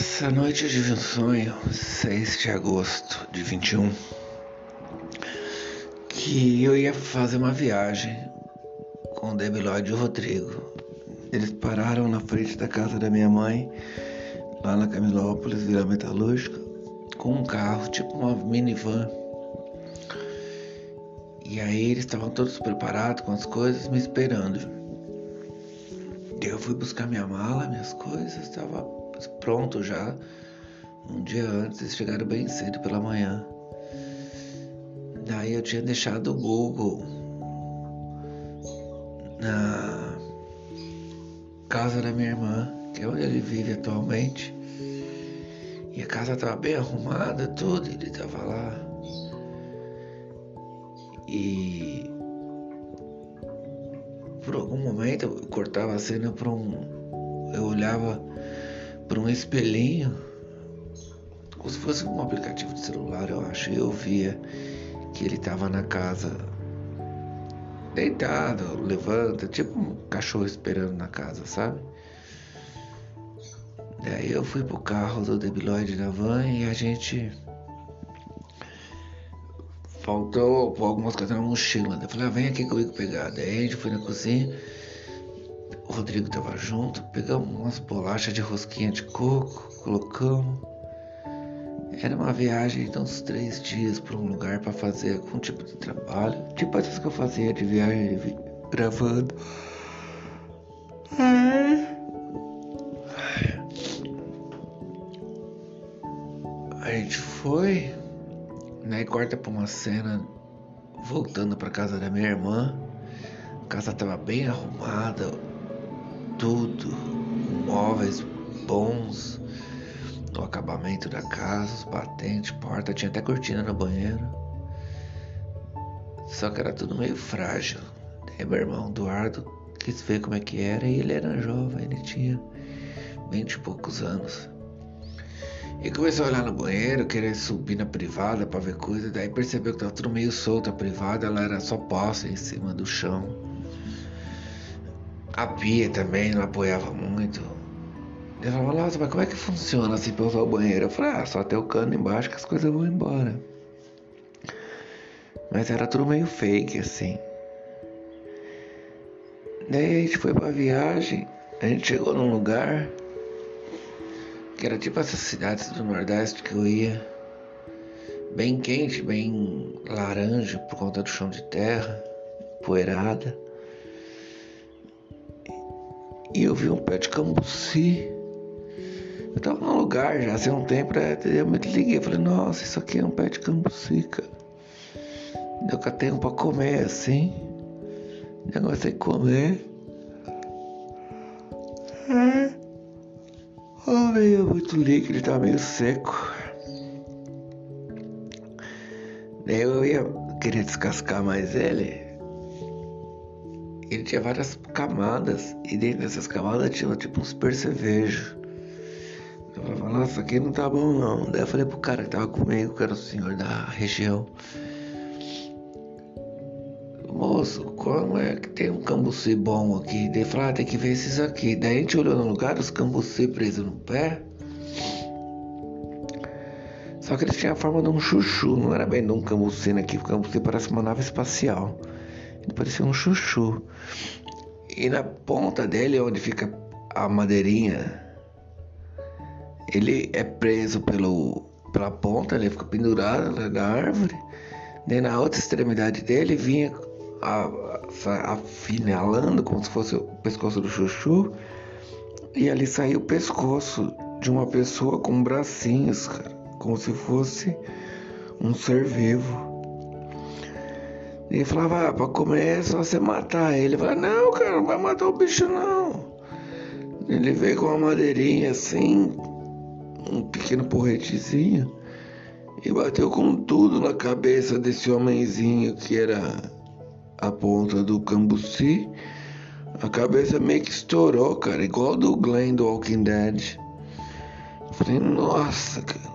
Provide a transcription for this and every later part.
Essa noite eu tive um sonho, 6 de agosto de 21, que eu ia fazer uma viagem com o Debiloide e o Rodrigo. Eles pararam na frente da casa da minha mãe, lá na Camilópolis, Vila Metalúrgica, com um carro, tipo uma minivan. E aí eles estavam todos preparados com as coisas, me esperando. Eu fui buscar minha mala, minhas coisas, estava pronto já. Um dia antes, eles chegaram bem cedo pela manhã. Daí eu tinha deixado o Google na casa da minha irmã, que é onde ele vive atualmente. E a casa estava bem arrumada, tudo, ele estava lá. E por algum momento eu cortava a cena para um. Eu olhava para um espelhinho, como se fosse um aplicativo de celular, eu acho, e eu via que ele estava na casa deitado, levanta, tipo um cachorro esperando na casa, sabe? Daí eu fui pro carro do debilóide da van e a gente faltou algumas coisas na mochila. Eu falei, ah, vem aqui comigo pegar. Daí a gente foi na cozinha, o Rodrigo tava junto, pegamos umas bolachas de rosquinha de coco, colocamos. Era uma viagem de uns três dias para um lugar para fazer algum tipo de trabalho, tipo essas que eu fazia de viagem gravando. A gente foi, né? Corta pra uma cena voltando pra casa da minha irmã. A casa tava bem arrumada, tudo, móveis bons, o acabamento da casa, os batentes, porta, tinha até cortina no banheiro. Só que era tudo meio frágil. Meu irmão Eduardo quis ver como é que era e ele era jovem, ele tinha vinte e poucos anos. E começou a olhar no banheiro, querer subir na privada para ver coisa, daí percebeu que tava tudo meio solto a privada, ela era só poça em cima do chão. A pia também não apoiava muito. Ele falava, nossa, mas como é que funciona assim pra usar o banheiro? Eu falei, ah, só ter o cano embaixo que as coisas vão embora. Mas era tudo meio fake, assim. Daí a gente foi pra viagem, a gente chegou num lugar que era tipo essas cidades do Nordeste que eu ia. Bem quente, bem laranja por conta do chão de terra, poeirada. E eu vi um pé de cambuci. Eu tava num lugar já há um tempo, eu me liguei, falei, nossa, isso aqui é um pé de cambuci, cara. Eu catei um pra comer assim. Negócio de comer. É. Oh, meio muito líquido, tava meio seco. Daí eu ia querer descascar mais ele. Ele tinha várias camadas e dentro dessas camadas tinha tipo uns percevejos. Eu falava, nossa, aqui não tá bom não. Daí eu falei pro cara que tava comigo, que era o senhor da região. Moço, como é que tem um cambuci bom aqui? Daí falou, ah, tem que ver esses aqui. Daí a gente olhou no lugar, os cambuci presos no pé. Só que eles tinham a forma de um chuchu, não era bem de um cambuci aqui. O cambuci parece uma nave espacial. Ele parecia um chuchu. E na ponta dele, onde fica a madeirinha, ele é preso pelo, pela ponta, ele fica pendurado na árvore. Daí na outra extremidade dele vinha afinalando como se fosse o pescoço do chuchu. E ali saiu o pescoço de uma pessoa com bracinhos, cara, como se fosse um ser vivo. Ele falava, ah, pra comer é só você matar ele. Eu falava, não, cara, não vai matar o bicho não. Ele veio com uma madeirinha assim, um pequeno porretezinho, e bateu com tudo na cabeça desse homenzinho que era a ponta do cambuci, a cabeça meio que estourou, cara, igual do Glenn do Walking Dead. falei, nossa, cara.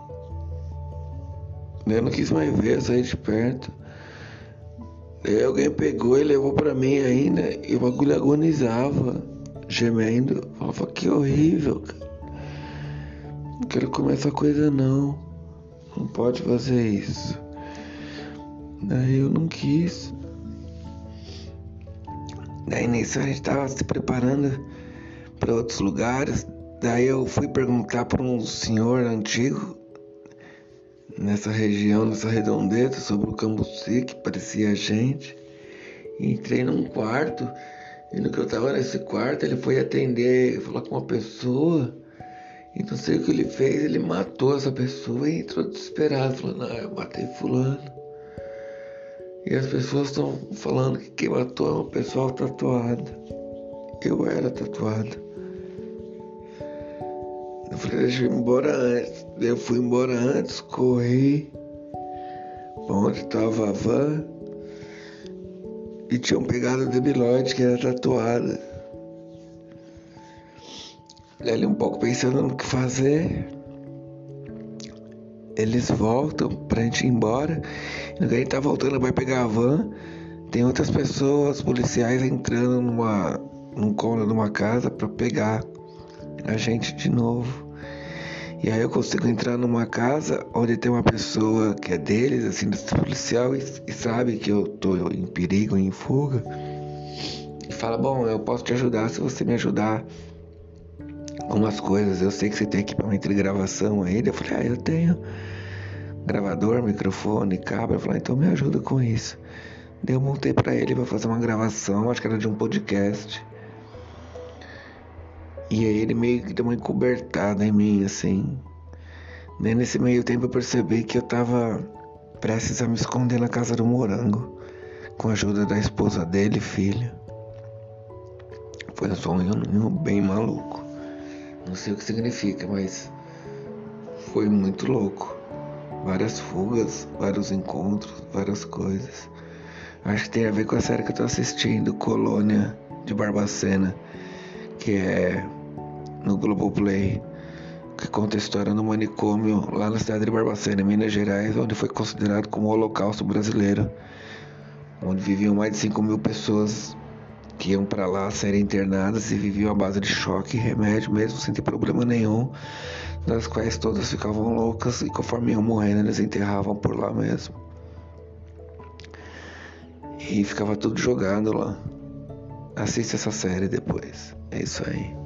Eu não quis mais ver, sair de perto. Alguém pegou e levou para mim ainda, e o bagulho agonizava, gemendo. Falava, que horrível, cara. Não quero comer essa coisa não. Não pode fazer isso. Daí eu não quis. Daí nisso a gente tava se preparando para outros lugares. Daí eu fui perguntar para um senhor antigo nessa região, nessa redondeza, sobre o Cambuci, que parecia gente. E entrei num quarto. E no que eu tava nesse quarto, ele foi atender, falar com uma pessoa. E não sei o que ele fez, ele matou essa pessoa e entrou desesperado, falando, ah, eu matei fulano. E as pessoas estão falando que quem matou é uma pessoa tatuada. Eu era tatuado. Eu falei, deixa eu ir embora antes. Eu fui embora antes, corri onde estava a van e tinham pegado a debilóide que era tatuada. Ali um pouco pensando no que fazer. Eles voltam pra gente ir embora. E no que a gente tá voltando vai pegar a van. Tem outras pessoas, policiais entrando numa, num cômodo de uma casa para pegar a gente de novo. E aí eu consigo entrar numa casa onde tem uma pessoa que é deles, assim, do policial, e, e sabe que eu tô em perigo, em fuga. E fala, bom, eu posso te ajudar se você me ajudar com umas coisas. Eu sei que você tem equipamento de gravação aí. Eu falei, ah, eu tenho gravador, microfone, cabo. Eu falei, então me ajuda com isso. Daí eu montei para ele para fazer uma gravação, acho que era de um podcast. E aí ele meio que deu uma encobertada em mim, assim. Nem nesse meio tempo eu percebi que eu tava prestes a me esconder na casa do morango, com a ajuda da esposa dele e filho. Foi um sonho bem maluco. Não sei o que significa, mas foi muito louco. Várias fugas, vários encontros, várias coisas. Acho que tem a ver com a série que eu tô assistindo, Colônia de Barbacena, que é no Globoplay, que conta a história no manicômio lá na cidade de Barbacena, Minas Gerais, onde foi considerado como o Holocausto brasileiro, onde viviam mais de 5 mil pessoas que iam para lá serem internadas e viviam à base de choque e remédio, mesmo sem ter problema nenhum, das quais todas ficavam loucas e conforme iam morrendo eles enterravam por lá mesmo. E ficava tudo jogado lá. Assista essa série depois. É isso aí.